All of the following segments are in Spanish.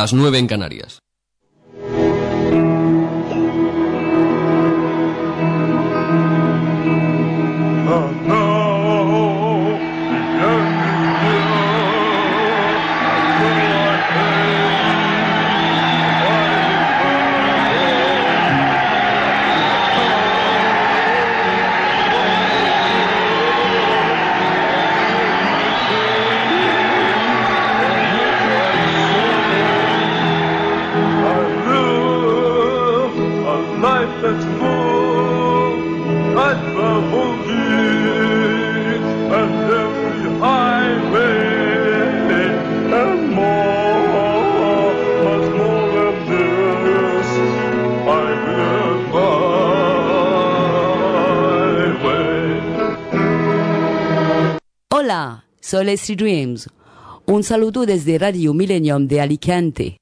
las 9 en Canarias. Soy Leslie Dreams. Un saludo desde Radio Millennium de Alicante.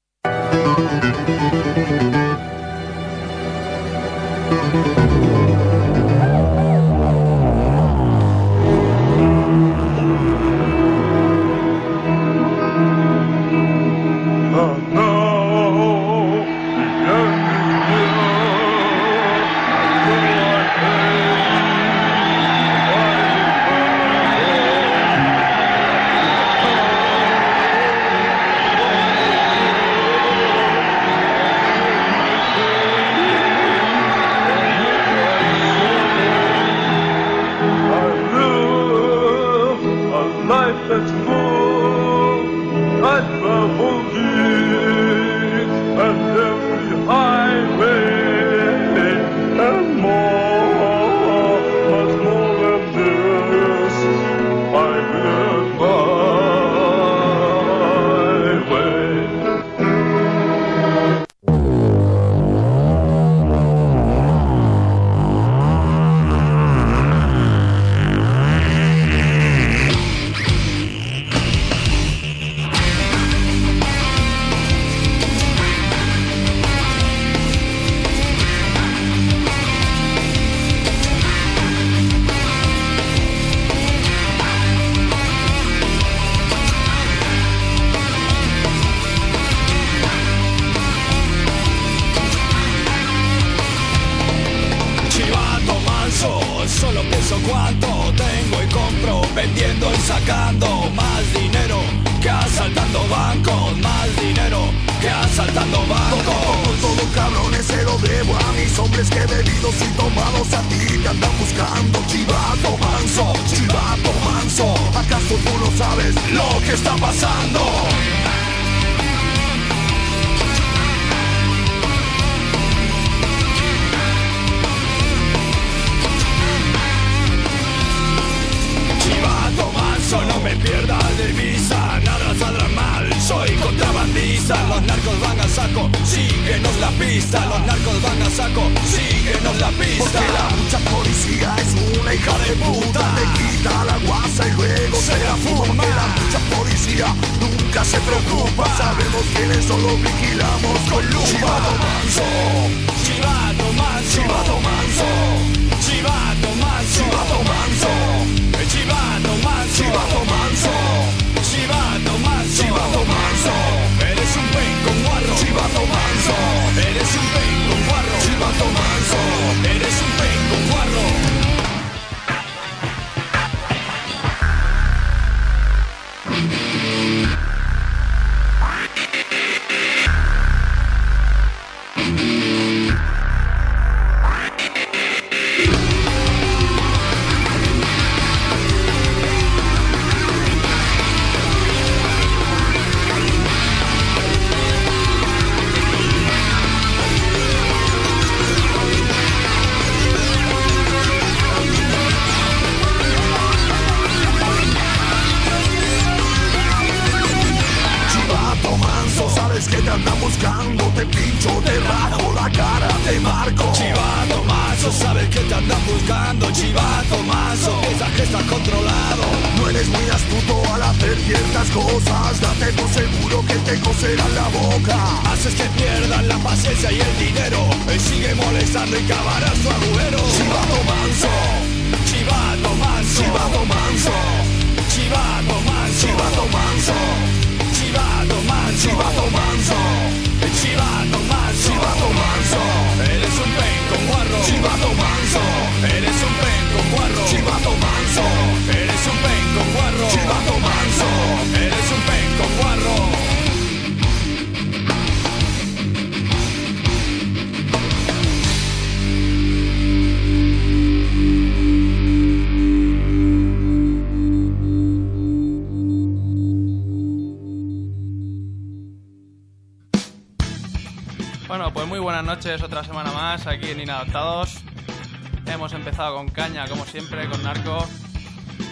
Siempre, con Narco.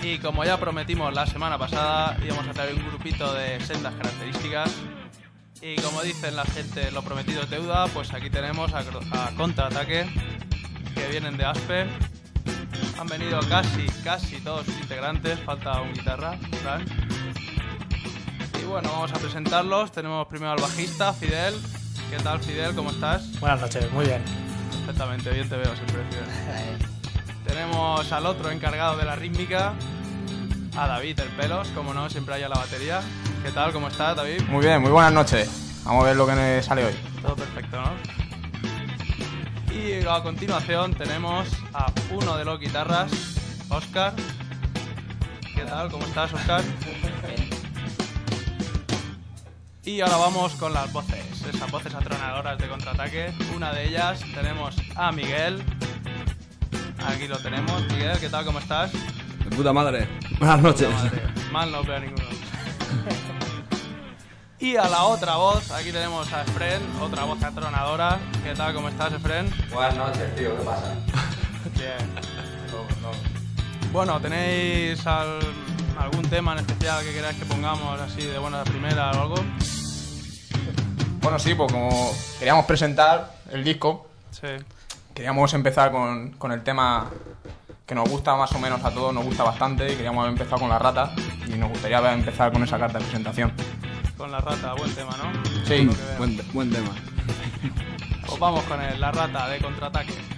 Y como ya prometimos la semana pasada, íbamos a traer un grupito de sendas características. Y como dicen la gente, lo prometido es deuda, pues aquí tenemos a, a Contraataque, que vienen de Aspe. Han venido casi, casi todos sus integrantes, falta un guitarra, Fran. Y bueno, vamos a presentarlos. Tenemos primero al bajista, Fidel. ¿Qué tal, Fidel? ¿Cómo estás? Buenas noches, muy bien. Perfectamente, bien te veo siempre, Fidel. Tenemos al otro encargado de la rítmica, a David el Pelos, como no, siempre hay a la batería. ¿Qué tal? ¿Cómo estás, David? Muy bien, muy buenas noches. Vamos a ver lo que me sale hoy. Todo perfecto, ¿no? Y a continuación tenemos a uno de los guitarras, Oscar. ¿Qué tal? ¿Cómo estás, Oscar? Y ahora vamos con las voces, esas voces atronadoras de contraataque. Una de ellas tenemos a Miguel. Aquí lo tenemos. Miguel, ¿qué tal? ¿Cómo estás? De puta madre. Buenas noches. Madre. Mal no veo a ninguno. y a la otra voz, aquí tenemos a Efren, otra voz atronadora. ¿Qué tal? ¿Cómo estás, Efren? Buenas noches, tío, ¿qué pasa? Bien. Bueno, ¿tenéis al- algún tema en especial que queráis que pongamos así de buena primera o algo? Bueno, sí, pues como queríamos presentar el disco, Sí. Queríamos empezar con, con el tema que nos gusta más o menos a todos, nos gusta bastante, y queríamos haber empezado con la rata, y nos gustaría haber empezado con esa carta de presentación. Con la rata, buen tema, ¿no? Sí. Buen, buen tema. Pues vamos con el, la rata de contraataque.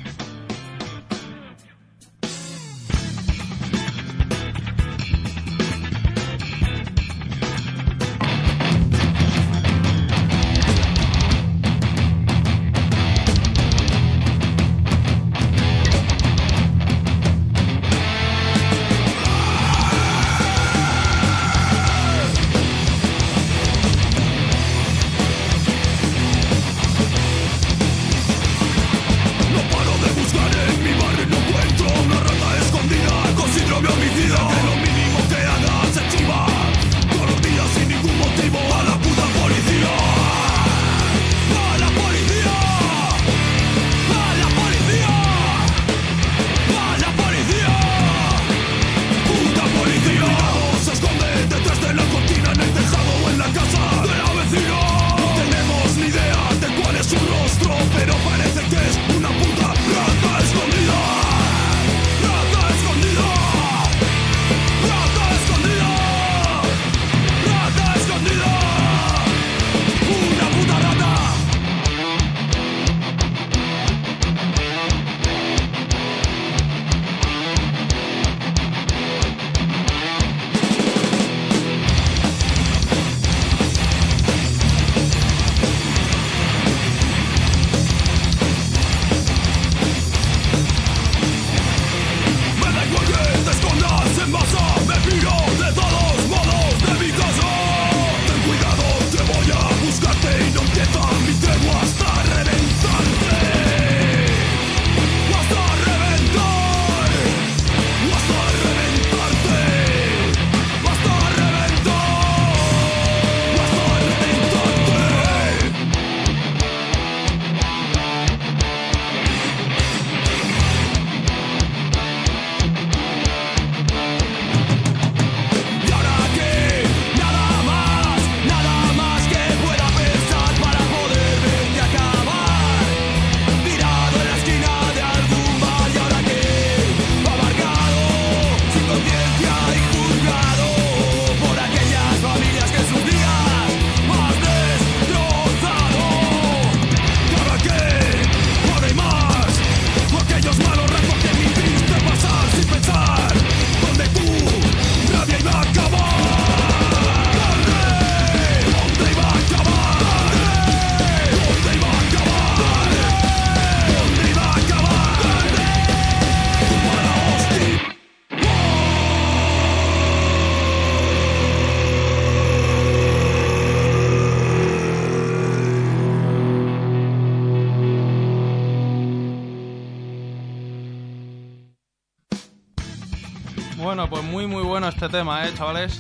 Bueno este tema, ¿eh, chavales?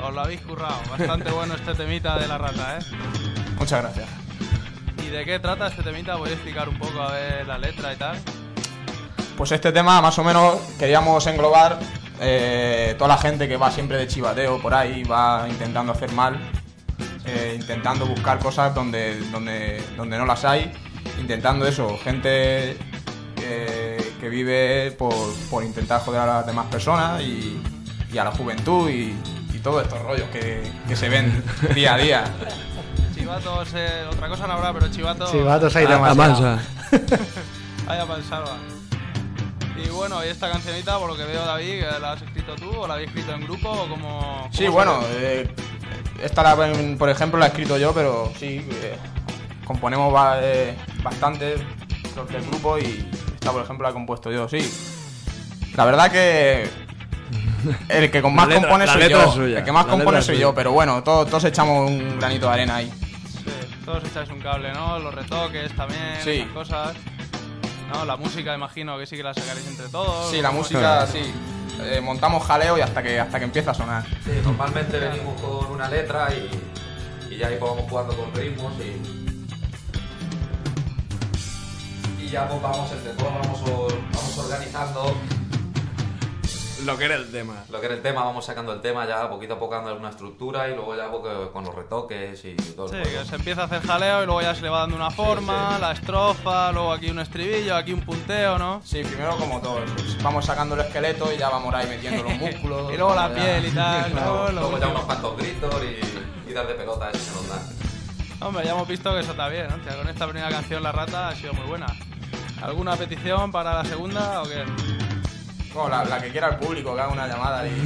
Os lo habéis currado. Bastante bueno este temita de la rata, ¿eh? muchas gracias. Y de qué trata este temita? Voy a explicar un poco a ver la letra y tal. Pues este tema más o menos queríamos englobar eh, toda la gente que va siempre de chivateo por ahí, va intentando hacer mal, eh, intentando buscar cosas donde, donde, donde no las hay, intentando eso, gente eh, que vive por, por intentar joder a las demás personas y, y a la juventud y, y todos estos rollos que, que se ven día a día. Chivatos, eh, otra cosa no habrá, pero chivatos. Chivatos hay demasiado. mansa. Vaya pa'l salva. Y bueno, y esta cancionita, por lo que veo, David, ¿que ¿la has escrito tú o la habéis escrito en grupo o como Sí, bueno, eh, esta la, por ejemplo la he escrito yo, pero sí, eh, componemos ba- eh, bastante los del grupo y esta, por ejemplo, la he compuesto yo, sí. La verdad que el que con más letra- compone soy yo, suya, el que más compone soy yo, pero bueno, todos, todos echamos un granito de arena ahí. Sí, todos echáis un cable, ¿no? Los retoques también, Sí. esas cosas. No, la música imagino que sí que la sacaréis entre todos. Sí, la ¿cómo música, sí. Eh, montamos jaleo y hasta que hasta que empieza a sonar. Sí, normalmente venimos con una letra y, y ya ahí pues vamos jugando con ritmos y, y ya pues vamos entre todos, vamos, vamos organizando Lo que era el tema. lo que era el tema, vamos sacando el tema ya poquito a poco dando alguna estructura y luego ya con los retoques y todo Sí, el que se empieza a hacer jaleo y luego ya se le va dando una forma, sí. la estrofa, luego aquí un estribillo, aquí un punteo, ¿no? Sí, primero como todo, pues, vamos sacando el esqueleto y ya vamos ahí metiendo los músculos. Y luego la ya- piel y tal. Lo Luego ya unos cuantos gritos y, y dar de pelota ese se nos da. Hombre, ya hemos visto que eso está bien, ¿no? con esta primera canción, La Rata, ha sido muy buena. ¿Alguna petición para la segunda o qué? No, la, la que quiera el público, que haga una llamada y...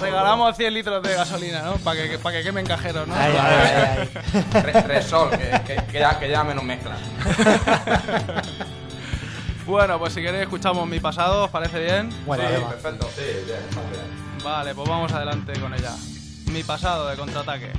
Regalamos 100 litros de gasolina, ¿no? Para que, para que quemen cajeros, ¿no? Ay, ay, ay, ay. Re- Resol, que, que, que ya, que ya menos mezcla. Bueno, pues si queréis escuchamos mi pasado, ¿os parece bien? Bueno, Sí, además. perfecto. Sí, bien, está bien. Vale, pues vamos adelante con ella. Mi pasado de contraataque.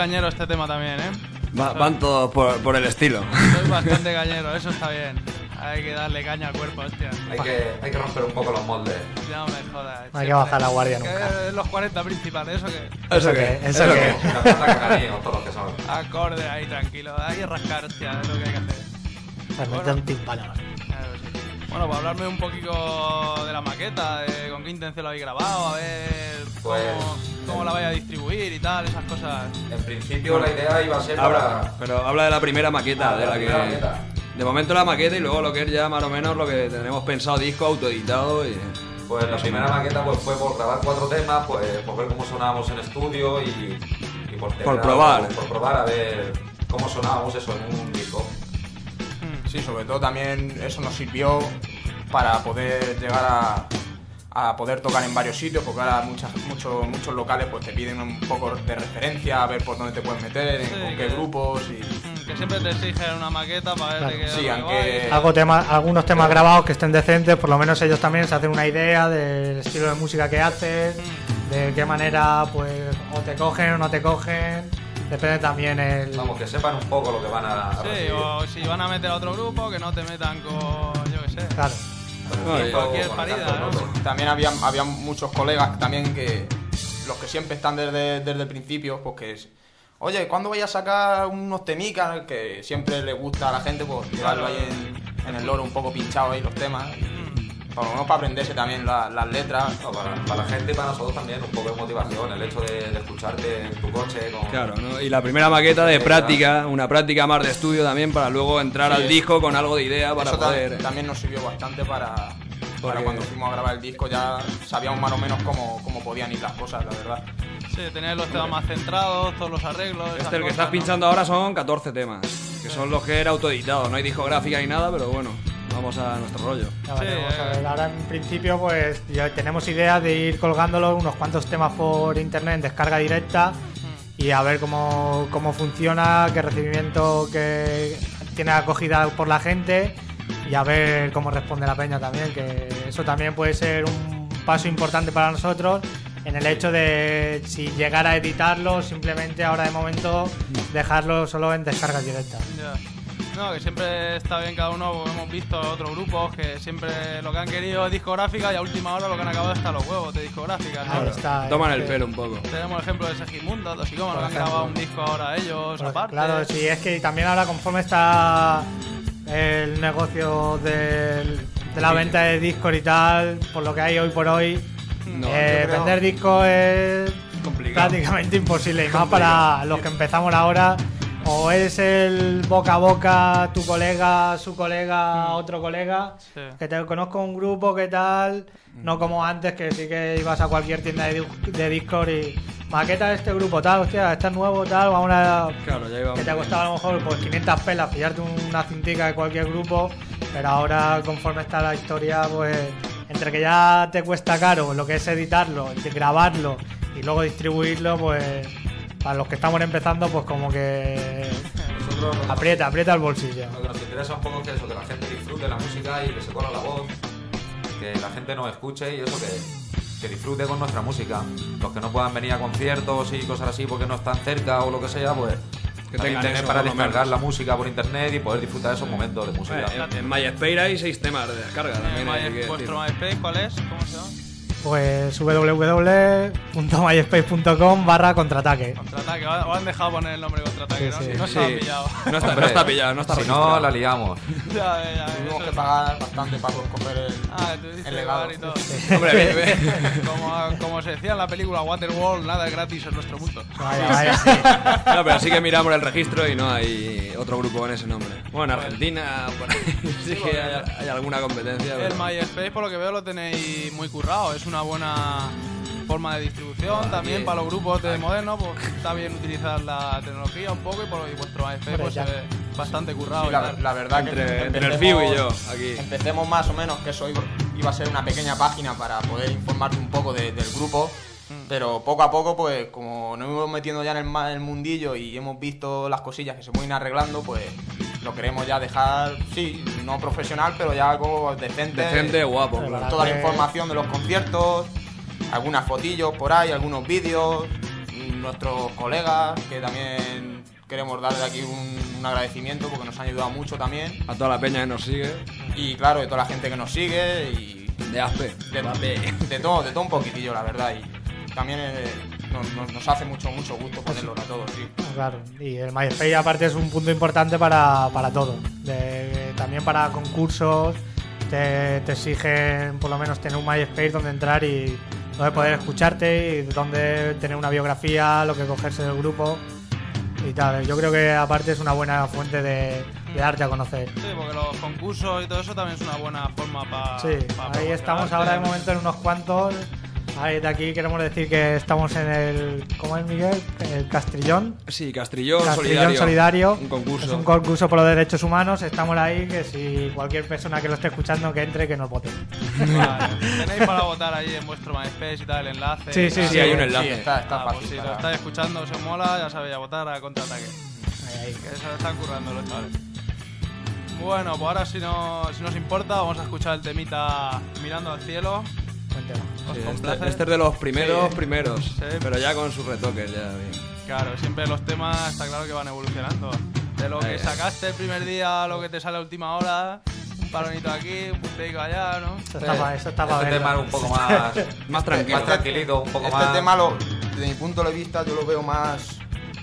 Cañero este tema también, ¿eh? Va- van todos por, por el estilo. Soy bastante cañero, eso está bien. Hay que darle caña al cuerpo, hostia. Hay que, hay que romper un poco los moldes. Ya no me jodas. No hay que bajar la guardia nunca. es los 40 principales, eso que. ¿Eso qué? ¿Eso ¿Eso qué? Que. Acorde ahí, tranquilo. Hay que rascar, hostia, es lo que hay que hacer. Se mete un timpano. Claro, sí. Bueno, para hablarme un poquito de la maqueta, de con qué intención lo habéis grabado, a ver Pues- cómo la vais a distribuir y tal, esas cosas. En principio la idea iba a ser Habla, para... pero habla de la primera maqueta, Ah, de la la que. maqueta. De momento la maqueta y luego lo que es ya más o menos lo que tenemos pensado, disco autoeditado y. Pues la primera maqueta pues fue por grabar cuatro temas, pues por ver cómo sonábamos en estudio y, y por, tener probar. algo- por probar a ver cómo sonábamos eso en un disco. Sí, sobre todo también eso nos sirvió para poder llegar a, a poder tocar en varios sitios, porque ahora muchas, muchos, muchos locales pues te piden un poco de referencia, a ver por dónde te puedes meter, en Sí, con qué que- grupos y... Mm, Que siempre te exigen una maqueta para ver Claro. qué Sí, aunque-. Algo tema, algunos temas grabados que estén decentes, por lo menos ellos también se hacen una idea del estilo de música que hacen, de qué manera pues o te cogen o no te cogen, depende también el... Vamos, que sepan un poco lo que van a, a Sí, recibir. o si van a meter a otro grupo, que no te metan con, yo qué sé. Claro. También había, había muchos colegas también que los que siempre están desde, desde el principio, pues que es, oye, ¿cuándo vais a sacar unos temicas? Que siempre le gusta a la gente, pues llevarlo ahí en, en el loro un poco pinchado ahí los temas. Y, por lo menos para aprenderse también la- las letras. No, para, para la gente y para nosotros también un poco de motivación, el hecho de, de escucharte en tu coche con... Claro, ¿no? Y la primera maqueta de práctica, una práctica más de estudio también para luego entrar Sí. al disco con algo de idea para Eso poder. también nos sirvió bastante para, para cuando fuimos a grabar el disco ya sabíamos más o menos cómo, cómo podían ir las cosas, la verdad. Sí, tener los temas más centrados, todos los arreglos. Este, el que cosas, estás ¿no? pinchando ahora son 14 temas, que son los que era autoeditado, no hay discográfica ni nada, pero bueno, vamos a nuestro rollo. Ya Sí, veremos, a eh. ver, ahora en principio pues ya tenemos idea de ir colgándolo unos cuantos temas por internet en descarga directa y a ver cómo, cómo funciona, qué recibimiento que tiene acogida por la gente y a ver cómo responde la peña también, que eso también puede ser un paso importante para nosotros en el hecho de si llegar a editarlo, simplemente ahora de momento dejarlo solo en descarga directa. No, que siempre está bien cada uno, porque hemos visto otros grupos que siempre lo que han querido es discográfica y a última hora lo que han acabado es hasta los huevos de discográfica. ¿no? Ahí está. Toman el este- pelo un poco. Tenemos el ejemplo de Segimundo, los Psicómanos, que han grabado un disco ahora ellos, Pues, aparte. Claro, sí, es que también ahora conforme está el negocio del- de la venta de discos y tal, por lo que hay hoy por hoy, No, eh, creo- vender discos es complicado. prácticamente imposible. Y más para los que empezamos ahora, o es el boca a boca, tu colega, su colega, otro colega, Sí. que te conozco un grupo, que tal, no como antes que sí que ibas a cualquier tienda de, de Discord y maqueta de este grupo tal, hostia, este es nuevo tal, vamos a Claro, ya iba. que te ha costado a lo mejor pues 500 pelas pillarte una cintica de cualquier grupo, pero ahora conforme está la historia, pues entre que ya te cuesta caro lo que es editarlo, grabarlo y luego distribuirlo, pues para los que estamos empezando, pues como que Nosotros aprieta, aprieta el bolsillo. Lo que nos interesa un poco es que eso, que la gente disfrute la música y que se corra la voz, que la gente nos escuche y eso que, que disfrute con nuestra música. Los que no puedan venir a conciertos y cosas así porque no están cerca o lo que sea, pues Que tengan tener para descargar menos. la música por internet y poder disfrutar de esos momentos de música. Eh, en, en MySpace hay seis temas de descarga Eh, también. My- ¿Vuestro. MySpace cuál es? ¿Cómo se llama? Pues www.myspace.com barra contraataque. Contraataque. O han dejado poner el nombre contraataque, Sí, ¿no? sí. Si no Sí. pillado. No está, no está pillado, no está Si registrado. no, la liamos. ya, ya, ya, Tuvimos eso que pagar bastante para coger el, Ah, tú dices el legado. y todo. Hombre, como, como se decía en la película Waterworld, nada es gratis en nuestro mundo. Vaya, vaya, sí. No, pero sí que miramos el registro y no hay otro grupo con ese nombre. Bueno, en Argentina, por ahí sí que hay, hay alguna competencia. El pero- MySpace, por lo que veo, lo tenéis muy currado. Es una buena forma de distribución Aquí- también para los grupos de modernos. Pues está bien utilizar la tecnología un poco y, por, y vuestro Hombre, pues, se ve bastante currado. Sí, la, la verdad que Entre- entre el Fiu y yo, aquí. Empecemos más o menos que eso iba, a ser una pequeña página para poder informarte un poco de- del grupo. Mm. Pero poco a poco, pues como nos hemos metiendo ya en el, en el mundillo y hemos visto las cosillas que se pueden ir arreglando, pues lo queremos ya dejar, sí, no profesional, pero ya algo decente. Decente, guapo. Claro. Toda la información de los conciertos, algunas fotillos por ahí, algunos vídeos. nuestros colegas, que también queremos darle aquí un, un agradecimiento porque nos han ayudado mucho también. A toda la peña que nos sigue. Y claro, de toda la gente que nos sigue y De Aspe. de, de todo, de todo un poquitillo, la verdad. Y también eh, nos, nos- nos hace mucho, mucho gusto ponerlo a todos, sí. Claro, y el MySpace aparte es un punto importante para, para todo. De- también para concursos, te, te exigen por lo menos tener un MySpace donde entrar y donde poder escucharte y donde tener una biografía, lo que cogerse del grupo y tal. Yo creo que aparte es una buena fuente de, de darte a conocer. Sí, porque los concursos y todo eso también es una buena forma para. Sí, ahí estamos ahora de momento en unos cuantos. Ahí de aquí queremos decir que estamos en el. ¿Cómo es Miguel? El Castrillón. Sí, Castrillón, Castrillón Solidario. Solidario. Un concurso. Es un concurso por los derechos humanos. Estamos ahí, que si cualquier persona que lo esté escuchando que entre, que nos vote. Vale. Tenéis para votar ahí en vuestro MySpace y tal, el enlace. Sí, sí, tal. Sí, hay un Sí, enlace. está, está Ah, pues fácil. si lo estáis escuchando, os mola, ya sabéis, a votar a contraataque. Ahí, ahí. Que se lo están currando los chavales. Bueno, pues ahora si, no, si nos importa, vamos a escuchar el temita Mirando al cielo. Este, este es de los primeros, Sí. primeros. Sí. Pero ya con sus retoques, ya bien. Claro, siempre los temas está claro que van evolucionando. De lo que Eh. sacaste el primer día a lo que te sale a última hora, un palonito aquí, un punteico allá, ¿no? Eso está pa- eso está Este para tema es un poco más, Más tranquilo. más tranquilito, un poco este más. tema, lo, desde mi punto de vista, yo lo veo más,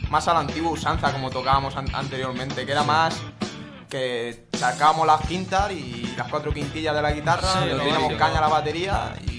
más a la antigua usanza, como tocábamos an- anteriormente, que era más que sacábamos las quintas y las cuatro quintillas de la guitarra, Sí, le lo teníamos básico. caña a la batería y,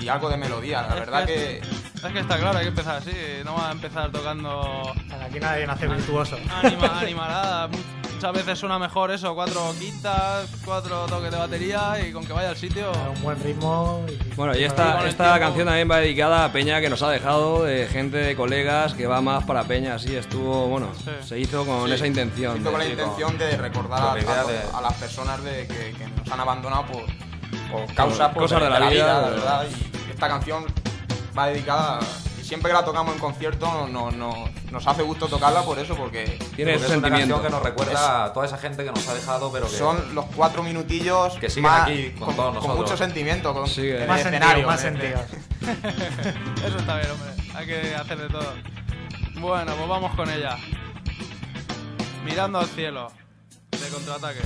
y algo de melodía. La verdad que- Es que está claro, hay que empezar así, no va a empezar tocando Aquí nadie nace virtuoso. anima, animalada. Muchas veces suena mejor eso, cuatro quintas, cuatro toques de batería y con que vaya al sitio. Un buen ritmo. Y, Bueno, y esta, esta canción también va dedicada a Peña que nos ha dejado, de gente, de colegas, que va más para Peña, así estuvo, bueno, Sí. se hizo con Sí, esa intención. hizo con la de- intención de recordar a, de- las personas de que, que nos han abandonado por, por causas pues, cosas de la vida, la verdad. Y esta canción va dedicada y siempre que la tocamos en concierto no, no- nos hace gusto tocarla por eso, porque Tiene Porque es una sentimiento. canción que nos recuerda a toda esa gente que nos ha dejado, pero que son los cuatro minutillos Que siguen más- aquí con todos nosotros. mucho sentimiento, con Sí, más escenario. más sentidos. Eso está bien, hombre. Hay que hacer de todo. Bueno, pues vamos con ella. Mirando al cielo. De contraataque.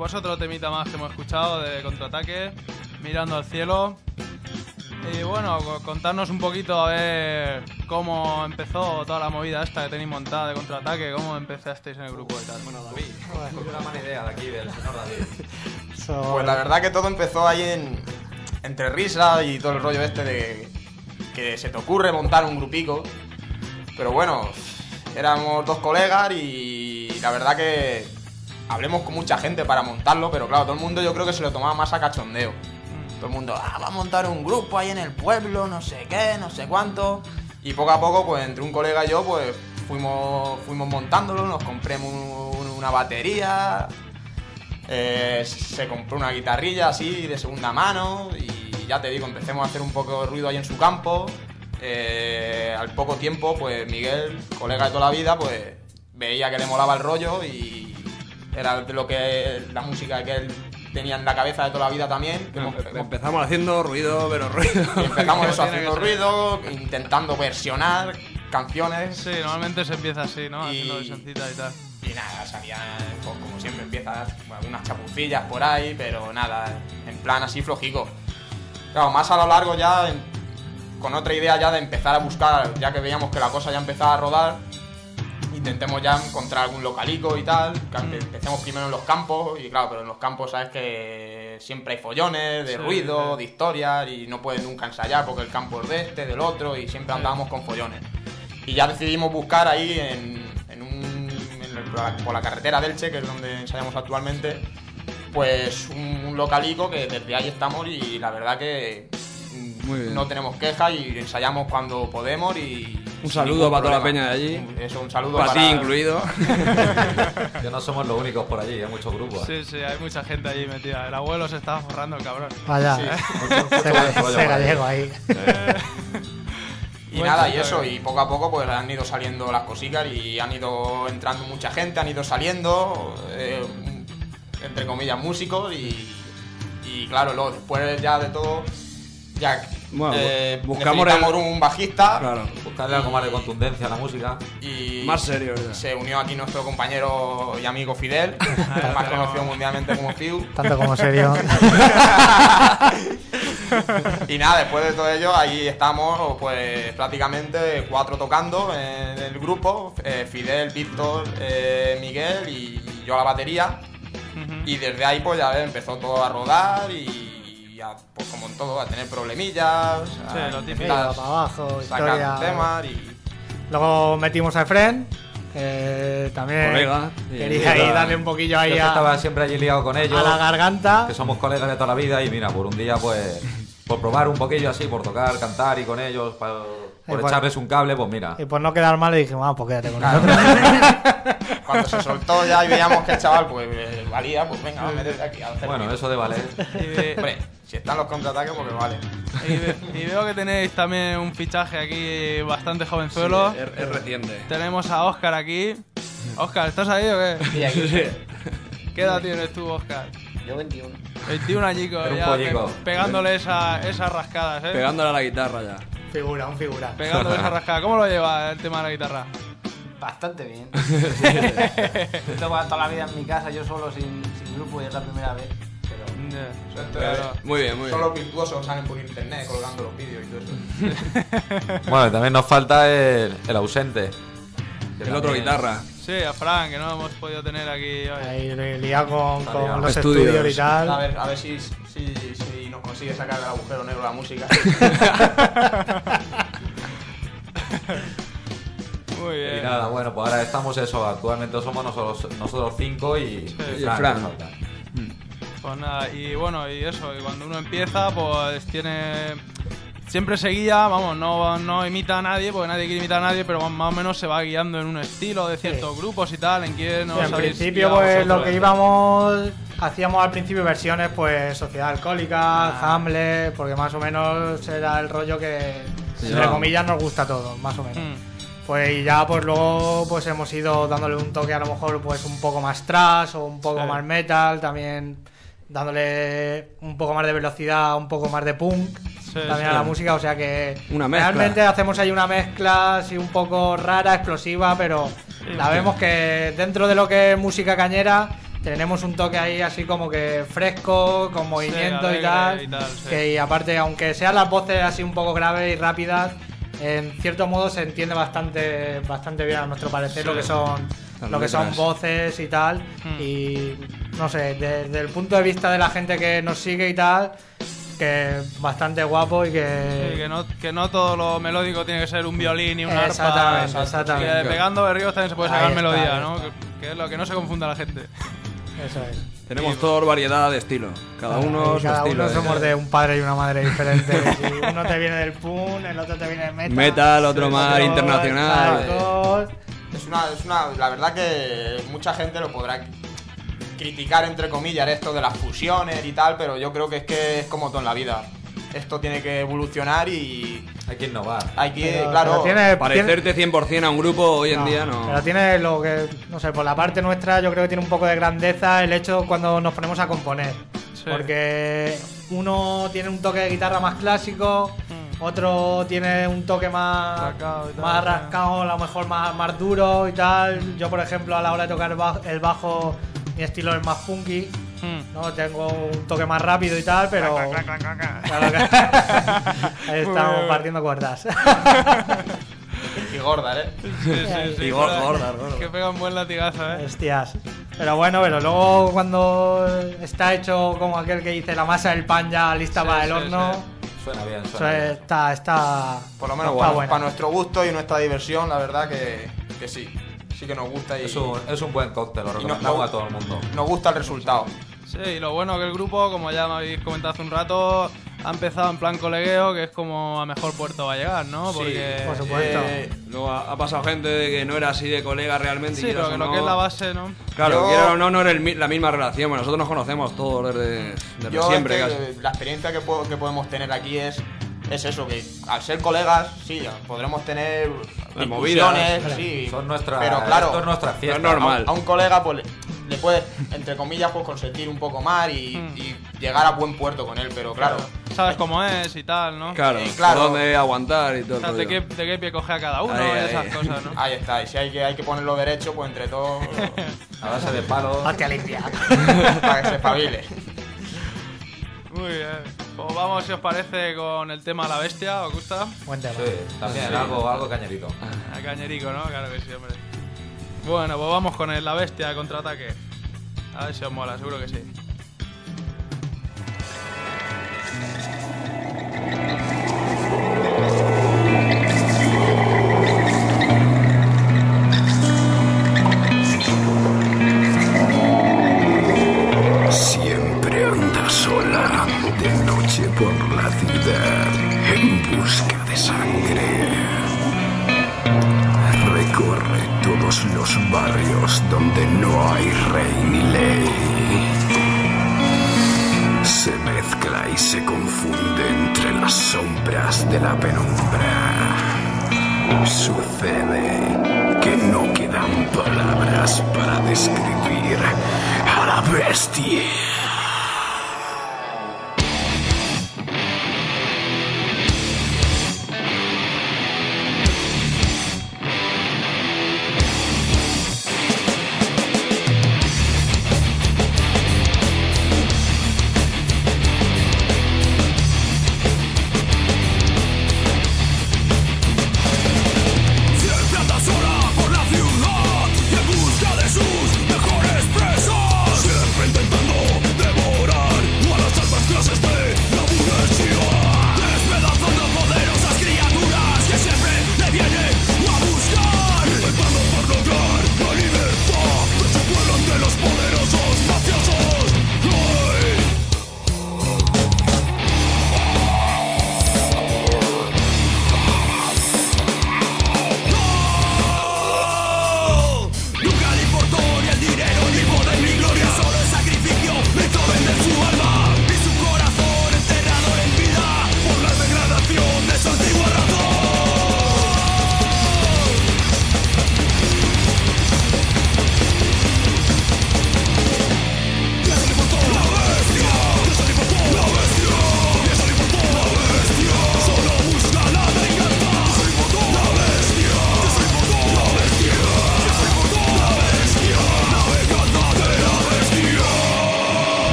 Pues otro temita más que hemos escuchado de contraataque, mirando al cielo. Y bueno, co- contarnos un poquito a ver cómo empezó toda la movida esta que tenéis montada de contraataque, cómo empezasteis en el grupo y tal. Bueno, David. Una mala idea de aquí, del señor David. Pues la verdad que todo empezó ahí en, entre risas y todo el rollo este de que se te ocurre montar un grupico. Pero bueno, éramos dos colegas y la verdad que hablemos con mucha gente para montarlo, pero claro, todo el mundo yo creo que se lo tomaba más a cachondeo. Todo el mundo, ah, va a montar un grupo ahí en el pueblo, no sé qué, no sé cuánto. Y poco a poco, pues entre un colega y yo, pues fuimos, fuimos montándolo, nos un- una batería, eh, se compró una guitarrilla así de segunda mano y ya te digo, empecemos a hacer un poco de ruido ahí en su campo. Eh, al poco tiempo, pues Miguel, colega de toda la vida, pues veía que le molaba el rollo y era de lo que la música que él tenía en la cabeza de toda la vida también. que hemos- Empe- hemos- Empezamos haciendo ruido, pero ruido. y empezamos eso haciendo ruido, intentando versionar canciones. Sí, normalmente se empieza así, ¿no? Y- Haciendo versioncita y tal. Y nada, salían, pues, como siempre, empiezan algunas chapucillas por ahí, pero nada, en plan así flojico. Claro, más a lo largo ya, en- con otra idea ya de empezar a buscar, ya que veíamos que la cosa ya empezaba a rodar, intentemos ya encontrar algún localico y tal, que Mm. empe- empecemos primero en los campos, y claro, pero en los campos sabes que siempre hay follones, de Sí, ruido, sí. de historias, y no puedes nunca ensayar porque el campo es de este, del otro, y siempre andábamos con follones. Y ya decidimos buscar ahí en, en un, en el- por, la, por la carretera del Che, que es donde ensayamos actualmente, pues un, un localico que desde ahí estamos y la verdad que Muy bien. no tenemos quejas y ensayamos cuando podemos y... Un saludo para toda la peña de allí. Eso, un saludo Para para ti incluido. Que no somos los únicos por allí, hay muchos grupos. Sí, sí, hay mucha gente allí metida. El abuelo se estaba forrando el cabrón. Vaya, Sí. ese gallego ahí. Y nada, y chico, eso, eh. y poco a poco pues han ido saliendo las cositas y han ido entrando mucha gente, han ido saliendo, eh, entre comillas, músicos y, y claro, luego después ya de todo, ya Bueno, eh, buscamos necesitamos el- un bajista Claro. Buscarle algo más de contundencia a la música. y Más serio, ya. se unió aquí nuestro compañero y amigo Fidel, más conocido mundialmente como Fiu. Tanto como serio. Y nada, después de todo ello, ahí estamos pues prácticamente cuatro tocando en el grupo, eh, Fidel, Víctor, eh, Miguel y yo a la batería. Y desde ahí pues ya empezó todo a rodar y ya, pues como en todo, a tener problemillas, Sí, a lo típico. para abajo, sacar historia. temas y... Luego metimos a Efren, que también Colega. quería ahí darle un poquillo ahí Yo a, estaba siempre allí liado con ellos. a la garganta. que somos colegas de toda la vida y mira, por un día pues por probar un poquillo así, por tocar, cantar y con ellos, pa- por pues- echarles un cable, pues mira. Y por no quedar mal le dijimos, ah, pues quédate con Claro. nosotros. Cuando se soltó ya y veíamos que el chaval pues eh, valía, pues venga, vamos a aquí a Bueno, eso de valer. Hombre, si están los contraataques, porque vale. y ve- y veo que tenéis también un fichaje aquí bastante jovenzuelo. Es, es reciente. Tenemos a Oscar aquí. Oscar, ¿estás ahí o qué? ¿Qué edad tienes tú, Oscar? Yo 21. 21 añicos, Era un ya pe- pegándole esa- esas rascadas, ¿eh? Pegándole a la guitarra ya. Figura, un figura. Pegándole esa rascada. ¿Cómo lo lleva el tema de la guitarra? Bastante bien. He tocado toda la vida en mi casa, yo solo, sin, sin grupo, y es la primera vez. Pero Claro. Muy bien, muy Son bien. los virtuosos salen por internet colgando los vídeos y todo eso. Bueno, también nos falta el, el ausente. El otro guitarra. Sí, a Fran, que no hemos podido tener aquí hoy. Ahí li- liado con, con los Estudios. estudios, y A tal. ver, a ver si, si, si nos consigue sacar del agujero negro la música. Muy bien. Y nada, bueno, pues ahora estamos eso, actualmente somos nosotros, nosotros cinco y, Y Fran, Fran. que falta. Pues nada, y bueno, y eso, y cuando uno empieza, pues tiene. Siempre se guía, vamos, no, no imita a nadie, porque nadie quiere imitar a nadie, pero más o menos se va guiando en un estilo de ciertos grupos y tal, en quién Sí, os en principio, pues lo que íbamos. Hacíamos al principio versiones, pues Sociedad Alcohólica, Hamlet, porque más o menos era el rollo que, entre llevaba. comillas, nos gusta a todos, más o menos. Mm. Pues y ya pues luego pues hemos ido dándole un toque a lo mejor pues un poco más trash o un poco Sí. más metal, también dándole un poco más de velocidad, un poco más de punk Sí, también sí. a la música, o sea que Una realmente hacemos ahí una mezcla así un poco rara, explosiva, pero la vemos que dentro de lo que es música cañera tenemos un toque ahí así como que fresco, con movimiento y tal. y tal, sí. Que y aparte, aunque sean las voces así un poco graves y rápidas, en cierto modo se entiende bastante, bastante bien a nuestro parecer lo que son lo que son voces y tal. Hmm. Y no sé, desde el punto de vista de la gente que nos sigue y tal, que bastante guapo y que. Sí, que, no, que no todo lo melódico tiene que ser un violín y un arpa. Exactamente, Que exactamente. pegando berrios también se puede sacar melodía, ¿no? Que, que es lo que no se confunda la gente. Eso es. Tenemos toda variedad de estilo. Cada uno su cada estilo. uno somos de un padre y una madre diferentes. Y uno te viene del punk, el otro te viene del metal. Metal, otro más otro internacional. hardcore. Es una, es una, la verdad que mucha gente lo podrá criticar entre comillas esto de las fusiones y tal, pero yo creo que es que es como todo en la vida. Esto tiene que evolucionar y Hay que innovar. hay que, Pero- claro, pero tiene- Parecerte 100% a un grupo hoy en No, día no. Pero tiene lo que, no sé, por la parte nuestra yo creo que tiene un poco de grandeza el hecho cuando nos ponemos a componer. Sí. Porque uno tiene un toque de guitarra más clásico, Mm. otro tiene un toque más, Rascado tal, más rascado, a lo mejor más, más duro y tal. Yo, por ejemplo, a la hora de tocar el bajo, el bajo mi estilo es más funky. Hmm. No, tengo un toque más rápido y tal, pero. Claro que- Ahí estamos partiendo cuerdas. y gorda, ¿eh? Sí, sí, sí. Y gor- Joder, gorda, gorda. Que pega un buen latigazo, ¿eh? Hostias. Pero bueno, pero luego cuando está hecho como aquel que dice la masa del pan ya lista Sí, para el sí, horno, Suena bien, eso suena bien. está, está. Por lo menos bueno. para nuestro gusto y nuestra diversión, la verdad que, que sí. Sí que nos gusta y Es un, es un buen cóctel, lo recomendamos no- a todo el mundo. nos gusta el resultado. Sí, y lo bueno que el grupo, como ya me habéis comentado hace un rato, ha empezado en plan colegueo, que es como a mejor puerto va a llegar, ¿no? Sí, Porque... por supuesto. Eh, Luego ha, ha pasado gente de que no era así de colega realmente. y Sí, pero que lo no- que es la base, ¿no? Claro, Yo- quiera o no, no era el la misma relación. Bueno, nosotros nos conocemos todos desde, desde Yo siempre es que casi. la experiencia que, po- que podemos tener aquí es, es eso, que al ser colegas, sí, podremos tener discusiones, movidas. sí, Son nuestras, pero claro, esto es nuestra No fiesta. es normal. a un colega pues le, puedes, entre comillas, pues consentir un poco más y, Mm. y llegar a buen puerto con él, pero claro, Sabes cómo es y tal, ¿no? Claro, Eh, claro. dónde aguantar y todo O el sea, de, qué, de qué pie coge a cada uno Ahí, y ahí. esas cosas, ¿no? ahí está, y si hay que, hay que ponerlo derecho, pues entre todos, A base de palos. Hostia limpia. para que se espabile. Muy bien. Pues vamos, si os parece, con el tema La Bestia, ¿os gusta? Buen tema. Sí, también algo, algo cañerito. A cañerico, ¿no? Claro que sí, hombre. Bueno, pues vamos con La Bestia contraataque. A ver si os mola, seguro que sí.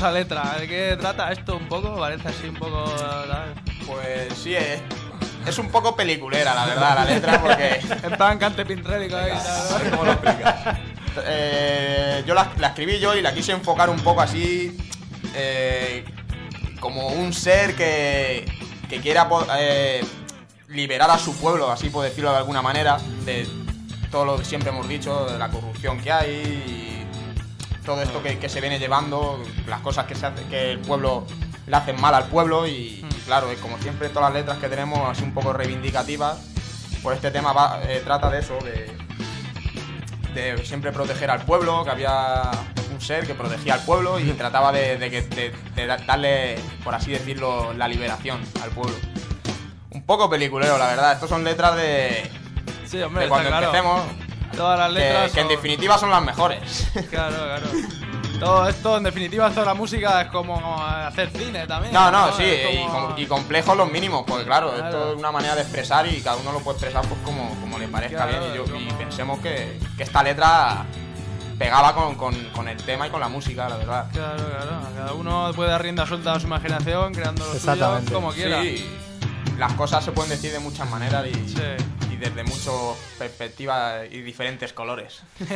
Curiosa letra. ¿De qué trata esto un poco? Parece así un poco. ¿sabes? Pues sí, es, es un poco peliculera, la verdad, la letra, porque... En plan cante pintrédico ahí. ¿Cómo lo explicas? Eh, yo la, la escribí yo y la quise enfocar un poco así eh, como un ser que, que quiera eh, liberar a su pueblo, así por decirlo de alguna manera, de todo lo que siempre hemos dicho, de la corrupción que hay y todo esto que, que se viene llevando, las cosas que, se hace, que el pueblo le hacen mal al pueblo y, y claro, como siempre todas las letras que tenemos así un poco reivindicativas, pues este tema va- eh, trata de eso, de, de siempre proteger al pueblo, que había un ser que protegía al pueblo y trataba de, darle, por así decirlo, la liberación al pueblo. Un poco peliculero, la verdad. Estos son letras de, Sí, hombre, de está cuando claro. empecemos, Todas las que, letras. que en son- definitiva son las mejores. Claro, claro. Todo esto, en definitiva, esto de la música es como hacer cine también. No, no, sí, Es y, como- com- y complejos los mínimos, porque claro, Claro. esto es una manera de expresar y cada uno lo puede expresar pues como, como le parezca Claro, bien. Y, yo- y como- pensemos que, que esta letra pegaba con, con- con el tema y con la música, la verdad. Claro, claro. Cada uno puede dar rienda suelta a su imaginación, creando lo suyo Exactamente. como quiera. Sí, las cosas se pueden decir de muchas maneras y, Sí. Desde muchas perspectivas y diferentes colores.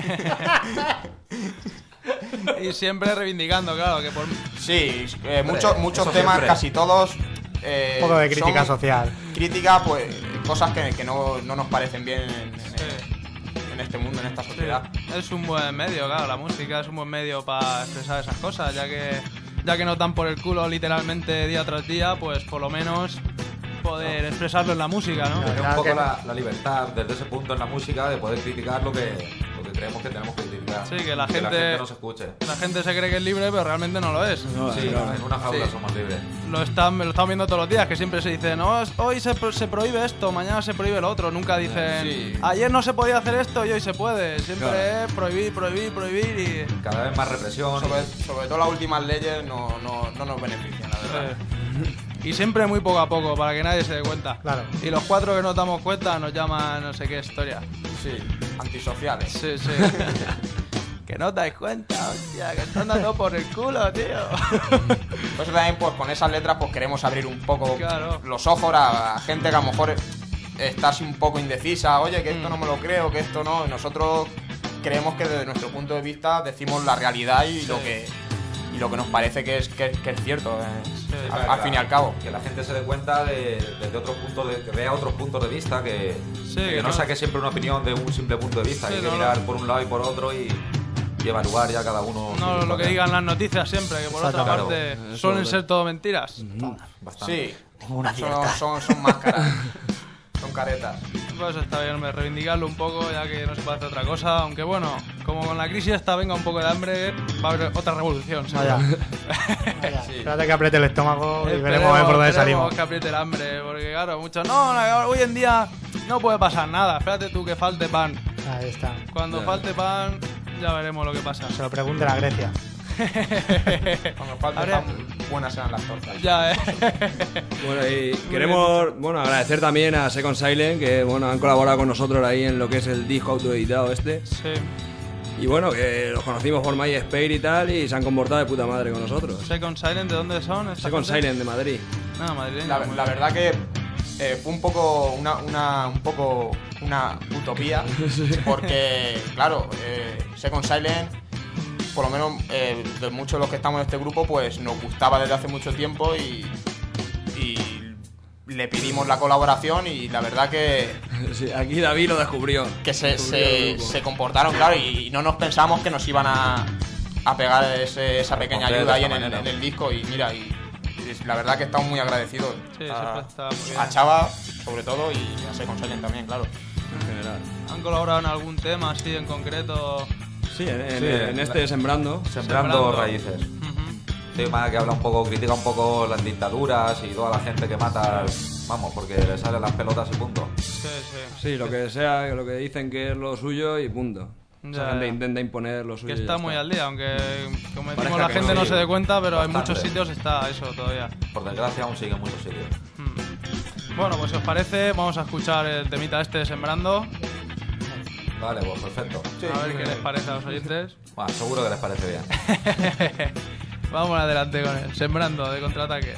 Y siempre reivindicando, claro, que por. Sí, eh, muchos, muchos temas, siempre. casi todos. eh, Un poco de crítica social. Crítica, pues, cosas que, que no, no nos parecen bien en, en- Sí. en este mundo, en esta sociedad. Es un buen medio, claro, la música es un buen medio para expresar esas cosas, ya que ya que nos dan por el culo literalmente día tras día, pues por lo menos poder expresarlo en la música, ¿no? Claro. Tener un poco la, la libertad desde ese punto en la música de poder criticar lo que, lo que creemos que tenemos que criticar. Sí, que la Que la gente- gente no se escuche. La gente se cree que es libre, pero realmente no lo es. Sí, en una jaula somos libres. Lo están, lo estamos viendo todos los días, que siempre se dice, no, es- hoy se, se prohíbe esto, mañana se prohíbe lo otro. Nunca dicen, Sí. ayer no se podía hacer esto y hoy se puede. Siempre es prohibir, prohibir, prohibir y... Cada vez más represión. Sobre, sobre todo las últimas leyes no, no, no nos benefician, la verdad. Y siempre muy poco a poco, para que nadie se dé cuenta. Claro. Y los cuatro que nos damos cuenta nos llaman no sé qué historia. Sí, antisociales. Sí, sí. que no os dais cuenta, hostia, que están dando por el culo, tío. Por eso también, pues con esas letras, pues queremos abrir un poco Claro. los ojos a, a gente que a lo mejor está así un poco indecisa. Oye, que esto Mm. no me lo creo, que esto no. Y nosotros creemos que desde nuestro punto de vista decimos la realidad y lo que y lo que nos parece que es, que, que es cierto, Sí, al, fin y la- al cabo. Que la gente se dé cuenta de, desde otros puntos de, que vea otros puntos de vista, que, Sí, que que no no- saque siempre una opinión de un simple punto de vista. Sí, Hay que no, mirar no. por un lado y por otro y, y evaluar ya cada uno. No lo que digan las noticias siempre, que por otra parte Claro. suelen ser todo mentiras. Bastante. Sí, son, son, son máscaras, caretas. Pues está bien, hombre, reivindicarlo un poco, ya que no se puede hacer otra cosa. Aunque bueno, como con la crisis esta venga un poco de hambre, va a haber otra revolución. Vaya. Vaya. Espérate que apriete el estómago y veremos a ver por dónde esperemos salimos. que apriete el hambre, porque claro, muchos, no, no, hoy en día no puede pasar nada, espérate tú que falte pan. Ahí está. Cuando falte pan, ya veremos lo que pasa. Se lo pregunte a Grecia. Cuando falte Habría- pan, buenas serán las tortas. ya, eh. Bueno, y queremos bueno, agradecer también a Second Silent, que bueno, han colaborado con nosotros ahí en lo que es el disco autoeditado este. sí. Y bueno, que los conocimos por MySpace y tal, y se han comportado de puta madre con nosotros. Second Silent, ¿de dónde son? Second gente? Silent de Madrid. No, madrileño. La, la verdad que eh, fue un poco una, una, un poco una utopía porque claro eh, Second Silent por lo menos eh, de muchos de los que estamos en este grupo pues nos gustaba desde hace mucho tiempo y, y le pedimos la colaboración y la verdad que, Sí, aquí David lo descubrió. que se, Descubrió se, comportaron claro y, no nos pensamos que nos iban a, a pegar ese- esa pequeña ayuda ahí en el, manera. en el disco y mira y, y la verdad que estamos muy agradecidos Sí, a, siempre está muy bien. a Chava sobre todo y a Second Silent también claro En general. ¿Han colaborado en algún tema así en concreto? Sí, en, en- Sí, en este la- Sembrando. Sembrando, Sembrando. raíces. Ujú. Tema que habla un poco, critica un poco las dictaduras y toda la gente que mata, vamos, porque le salen las pelotas y punto. Sí, sí. Sí, lo que sea, lo que dicen que es lo suyo y punto. Esa Ya, gente intenta imponer lo suyo. Que está ya muy al día, aunque como decimos Parezca la gente no, no se dé cuenta, pero en Bastante. muchos sitios está eso todavía. Por desgracia aún sigue en muchos sitios. Mm. Bueno, pues si os parece, vamos a escuchar el temita este de Sembrando. Vale, pues perfecto. A ver qué les parece a los oyentes. Bueno, seguro que les parece bien. Vamos adelante con él. Sembrando de contraataque.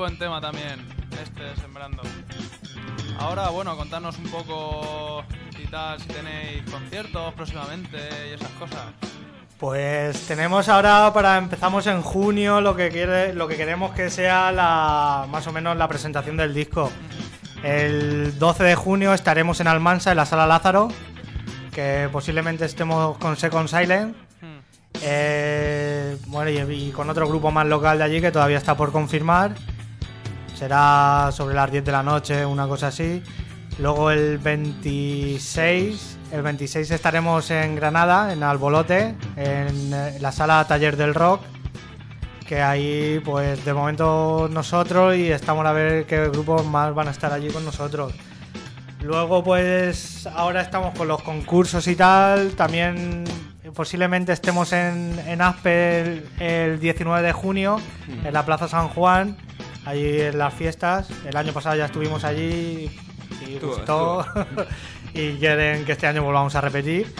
Buen tema también, este Sembrando. Ahora, bueno, contarnos un poco y tal, si tenéis conciertos próximamente y esas cosas. Pues tenemos ahora para empezamos en junio lo que quiere, lo que queremos que sea la más o menos la presentación del disco. El 12 de junio estaremos en Almansa en la Sala Lázaro, que posiblemente estemos con Second Silent. Hmm. Eh, bueno, y, y con otro grupo más local de allí que todavía está por confirmar. Será sobre las 10 de la noche, una cosa así. Luego el 26, el 26 estaremos en Granada, en Albolote, en eh, la sala Taller del Rock. Que ahí, pues de momento nosotros y estamos a ver qué grupos más van a estar allí con nosotros. Luego, pues ahora estamos con los concursos y tal. También posiblemente estemos en, Aspe el, el 19 de junio, en la Plaza San Juan, allí en las fiestas. El año pasado ya estuvimos allí y Estuvo, gustó. y quieren que este año volvamos a repetir.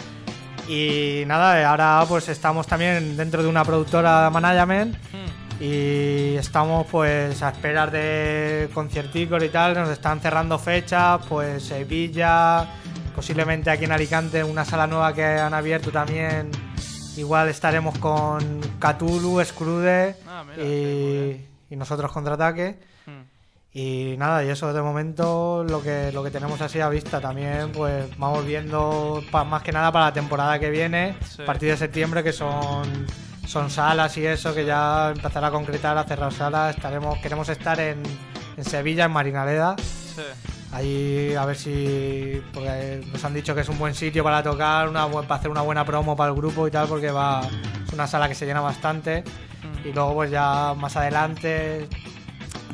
Y nada, ahora pues estamos también dentro de una productora de management Hmm. y estamos pues a esperar de concierticos y tal, nos están cerrando fechas, pues Sevilla, posiblemente aquí en Alicante una sala nueva que han abierto también, igual estaremos con Cthulhu, Scrude Ah, mira, y, y nosotros contraataque. Hmm. Y nada, y eso de momento lo que, lo que tenemos así a vista. También pues vamos viendo pa- más que nada para la temporada que viene, Sí. a partir de septiembre, que son, son salas y eso, que ya empezará a concretar, a cerrar salas. Estaremos, queremos estar en, en Sevilla, en Marinaleda. Sí. Ahí a ver si. Porque nos han dicho que es un buen sitio para tocar, una, para hacer una buena promo para el grupo y tal, porque va. Es una sala que se llena bastante. Y luego, pues ya más adelante.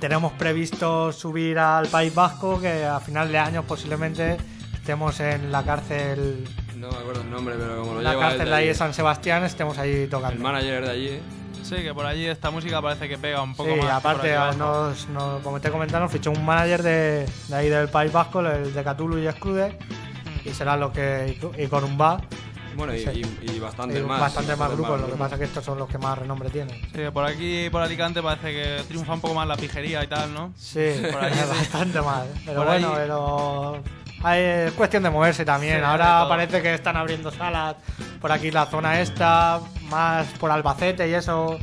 Tenemos previsto subir al País Vasco, que a final de año posiblemente estemos en la cárcel. No me acuerdo el nombre, pero como lo La lleva cárcel el de ahí de San Sebastián, estemos ahí el tocando. manager de allí. Sí, que por allí esta música parece que pega un poco Sí, más. aparte, nos, nos- como te he comentado, nos fichó un manager de, de ahí del País Vasco, el de Cthulhu y Scrude, y será lo que. y Corumba. Bueno, y, Sí. y, y bastante y más. bastante más bastantes grupos, lo que pasa es que estos son los que más renombre tienen. Sí, por aquí, por Alicante, parece que triunfa un poco más la pijería y tal, ¿no? Sí, Por sí. bastante más. ¿eh? Pero Por bueno, ahí- pero hay- es cuestión de moverse también. Sí, Ahora parece que están abriendo salas por aquí la zona esta, más por Albacete y eso.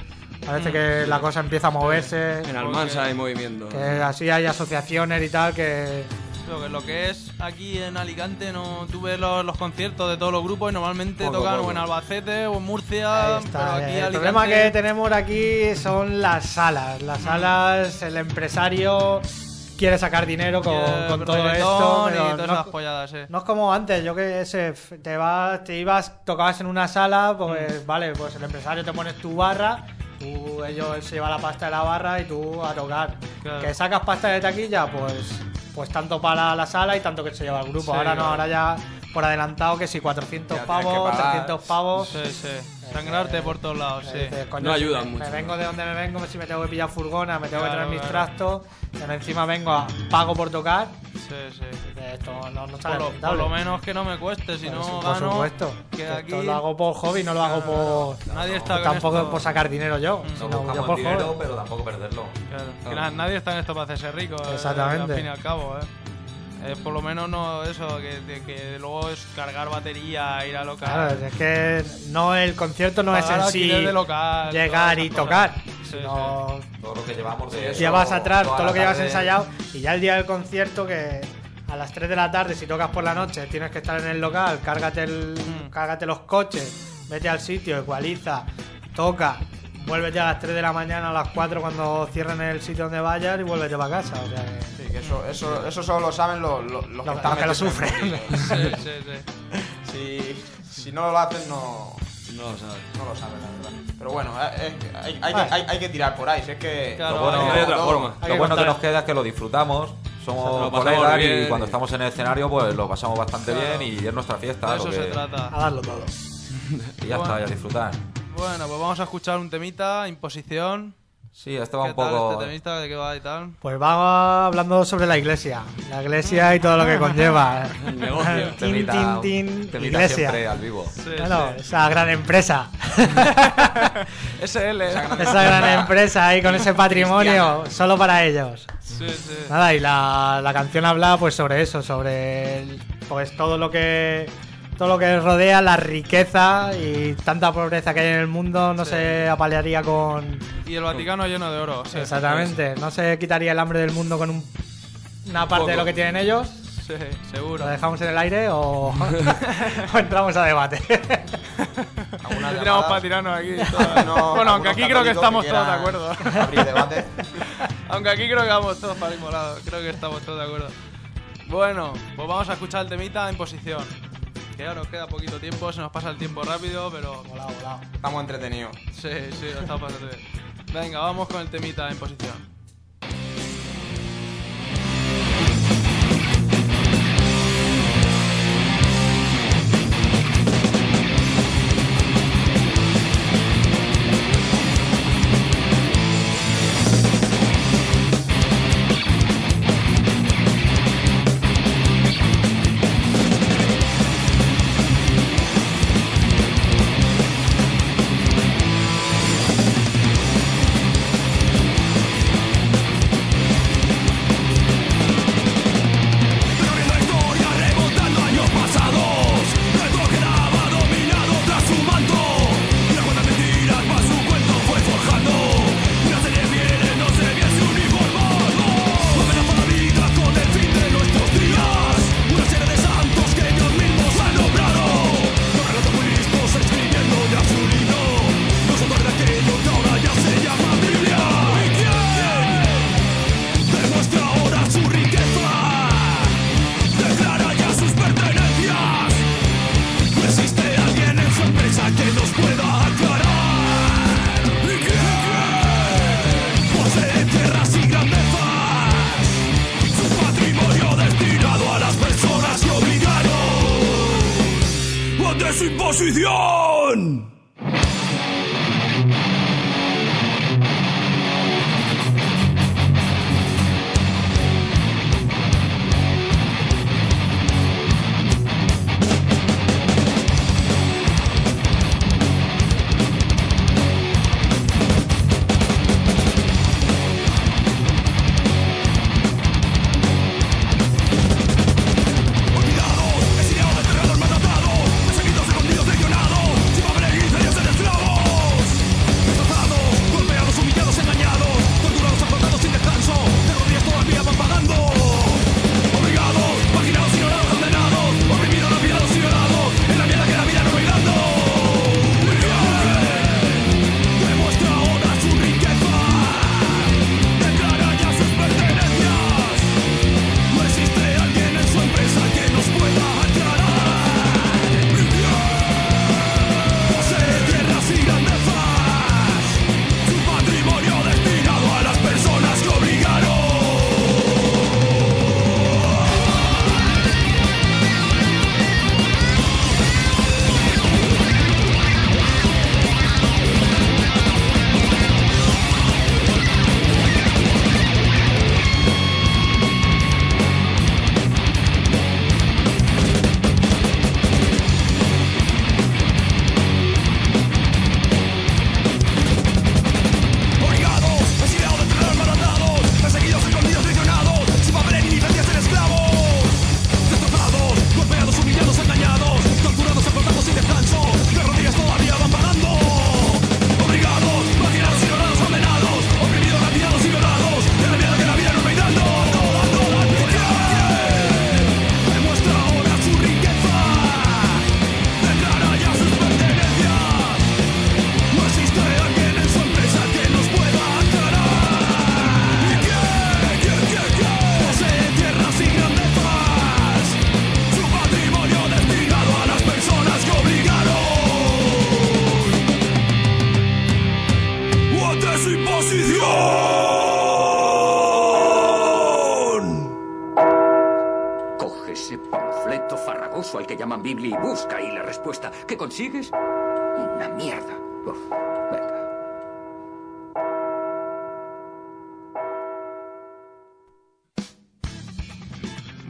Parece Mm, que la cosa empieza a moverse. En Almansa hay movimiento. Que así hay asociaciones y tal que Lo que, lo que es aquí en Alicante, no tuve los, los conciertos de todos los grupos y normalmente Poco, tocan poco. o en Albacete o en Murcia, Ahí está. pero aquí el Alicante... problema que tenemos aquí son las salas. Las salas, el empresario quiere sacar dinero con, con todo reggaetón esto. y pero todas no- esas polladas, sí. No es como antes, yo que sé, f- te vas, te ibas, tocabas en una sala, pues vale, pues el empresario te pones tu barra, tú, ellos se lleva la pasta de la barra y tú a tocar. Claro. Que sacas pasta de taquilla, pues, pues tanto para la sala y tanto que se lleva el grupo. Sí, ahora no, ahora ya por adelantado que si 400 Ya tienes que pavos, pagar. 300 pavos. Sí, sí. Sangrarte por todos lados, sí. Coño, No si me, mucho. Me vengo de donde me vengo, si me tengo que pillar furgona, me tengo que traer mis claro. trastos, pero encima vengo a pago por tocar. Sí, sí. Dices, Esto no, no Por lo, por rentable. lo menos que no me cueste, si no por gano... supuesto. que aquí- Esto lo hago por hobby, no lo hago por. Nadie está tampoco esto. por sacar dinero yo, Mm. No sino yo por dinero, hobby. pero tampoco perderlo. Claro, que nadie está en esto para hacerse rico. eh, Exactamente. al fin y al cabo, ¿eh? Eh, por lo menos no eso, que, de- que luego es cargar batería, ir a local. Claro, es que no el concierto no es en sí alquiler de local, llegar y cosas. tocar, Sí, sino Todo lo que llevamos de eso. llevas atrás todo lo que llevas ensayado y ya el día del concierto que a las 3 de la tarde si tocas por la noche tienes que estar en el local, cárgate, el, Mm. cárgate los coches, vete al sitio, ecualiza, toca, vuélvete a las 3 de la mañana a las 4 cuando cierren el sitio donde vayas y vuélvete para casa. O sea que- Sí, que eso, eso, eso solo lo saben los, los, los que están que lo sufren. Sí, sí, sí. Si, si no lo hacen, no, No lo sabes. no lo saben, la verdad. Pero bueno, eh, es que hay, hay, Ah. que, hay, hay que tirar por ahí. Si es que. Claro, Lo bueno, no hay otra forma. Lo que bueno que nos queda es que lo disfrutamos. Somos Lo colegas y cuando estamos en el escenario pues lo pasamos bastante Claro. bien y es nuestra fiesta. De lo eso que- se trata. a darlo todo. Y ya está, y a disfrutar. Bueno, pues vamos a escuchar un temita, imposición. Sí, va ¿Qué un tal poco. este temita? ¿De qué va y tal? Pues vamos hablando sobre la iglesia, la iglesia y todo lo que conlleva. El negocio. tin, temita, tin, tin, temita iglesia. siempre al vivo. Sí, Bueno, sí. esa gran empresa, SL. esa gran empresa ahí con ese patrimonio solo para ellos. Sí, sí. Nada, y la, la canción habla pues sobre eso, sobre el- pues todo lo que todo lo que rodea la riqueza y tanta pobreza que hay en el mundo no Sí. se apalearía con Y el Vaticano lleno de oro. sí. exactamente, no se quitaría el hambre del mundo con un- una parte de lo que tienen ellos. Sí, seguro. ¿Lo dejamos en el aire o, o entramos a debate? ¿Alguna Tiramos llamada? para tirarnos aquí. No, bueno, aunque aquí creo que estamos que todos de acuerdo. Abrir debate. Aunque aquí creo que vamos todos para el mismo lado. Creo que estamos todos de acuerdo. Bueno, pues vamos a escuchar el temita en posición. Que ya nos queda poquito tiempo, se nos pasa el tiempo rápido, pero Volado, volado. Estamos entretenidos. sí, sí, lo estamos pasando bien. Venga, vamos con el temita en posición.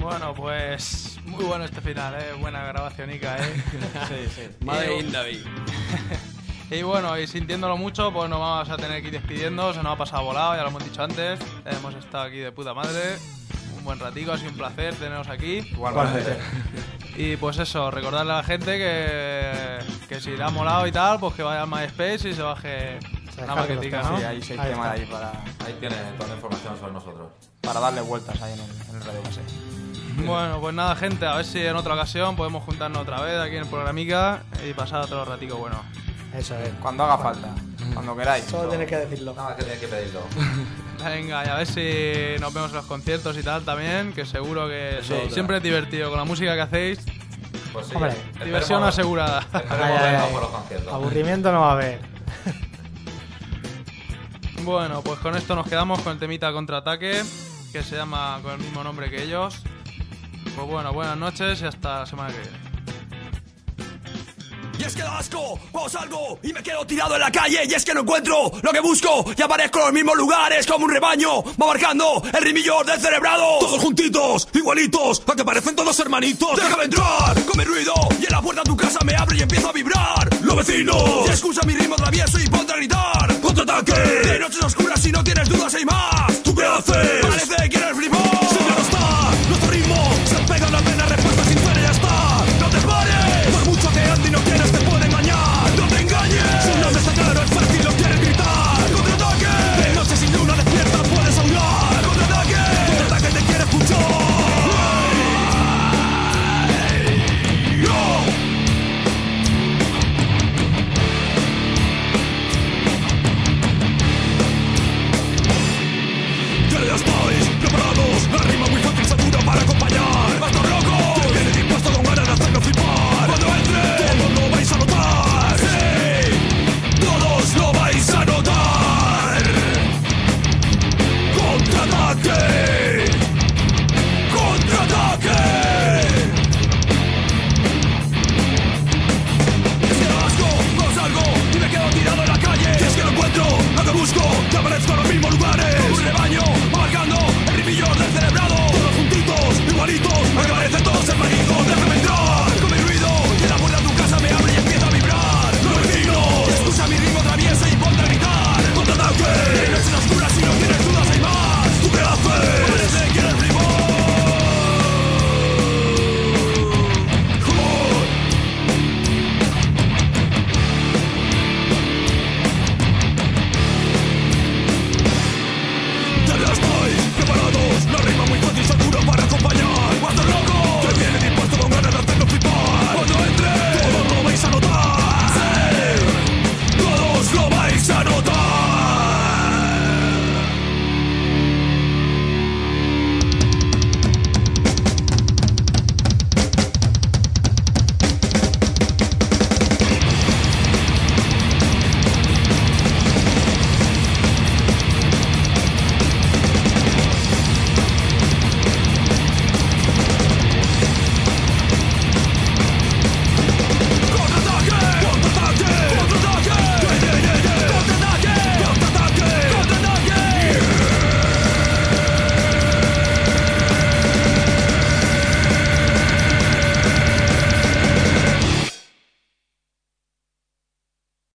Bueno, pues muy bueno este final, ¿eh? Buena grabaciónica, ¿eh? Sí, sí. Madre Y- David. Y bueno, y sintiéndolo mucho, pues nos vamos a tener que ir despidiendo. Se nos ha pasado volado, ya lo hemos dicho antes. Hemos estado aquí de puta madre. Un buen ratico, ha sido un placer teneros aquí. Igualmente. Y pues eso, recordarle a la gente que, que si le ha molado y tal, pues que vaya a MySpace y se baje una maquetica. ¿no? Sí, hay seis Ahí temas está. ahí para, Ahí tienes toda la información sobre nosotros. para darle vueltas ahí en el, en el radio base. Bueno, pues nada, gente, a ver si en otra ocasión podemos juntarnos otra vez aquí en el programica y pasar otro ratico bueno. Eso es. Cuando haga falta, cuando queráis. Solo tienes que decirlo. Nada más que tienes que pedirlo. Venga, y a ver si nos vemos en los conciertos y tal también, que seguro que otra. siempre es divertido con la música que hacéis. Pues sí, Hombre, esperemos- Diversión asegurada. Esperemos Ay, ay, por los conciertos. Aburrimiento no va a haber. Bueno, pues con esto nos quedamos con el temita contraataque, que se llama con el mismo nombre que ellos. Pues bueno, buenas noches y hasta la semana que viene. Y es que da asco, o salgo y me quedo tirado en la calle Y es que no encuentro lo que busco Y aparezco en los mismos lugares como un rebaño Va marcando el rimillo del cerebrado. Todos juntitos, igualitos, a que parecen todos hermanitos. Déjame entrar con mi ruido Y en la puerta de tu casa me abre y empiezo a vibrar. Los vecinos, y escucha mi ritmo travieso y ponte gritar. Contraataque, de noches oscuras si no tienes dudas hay más. ¿Tú qué haces? Parece que eres flipado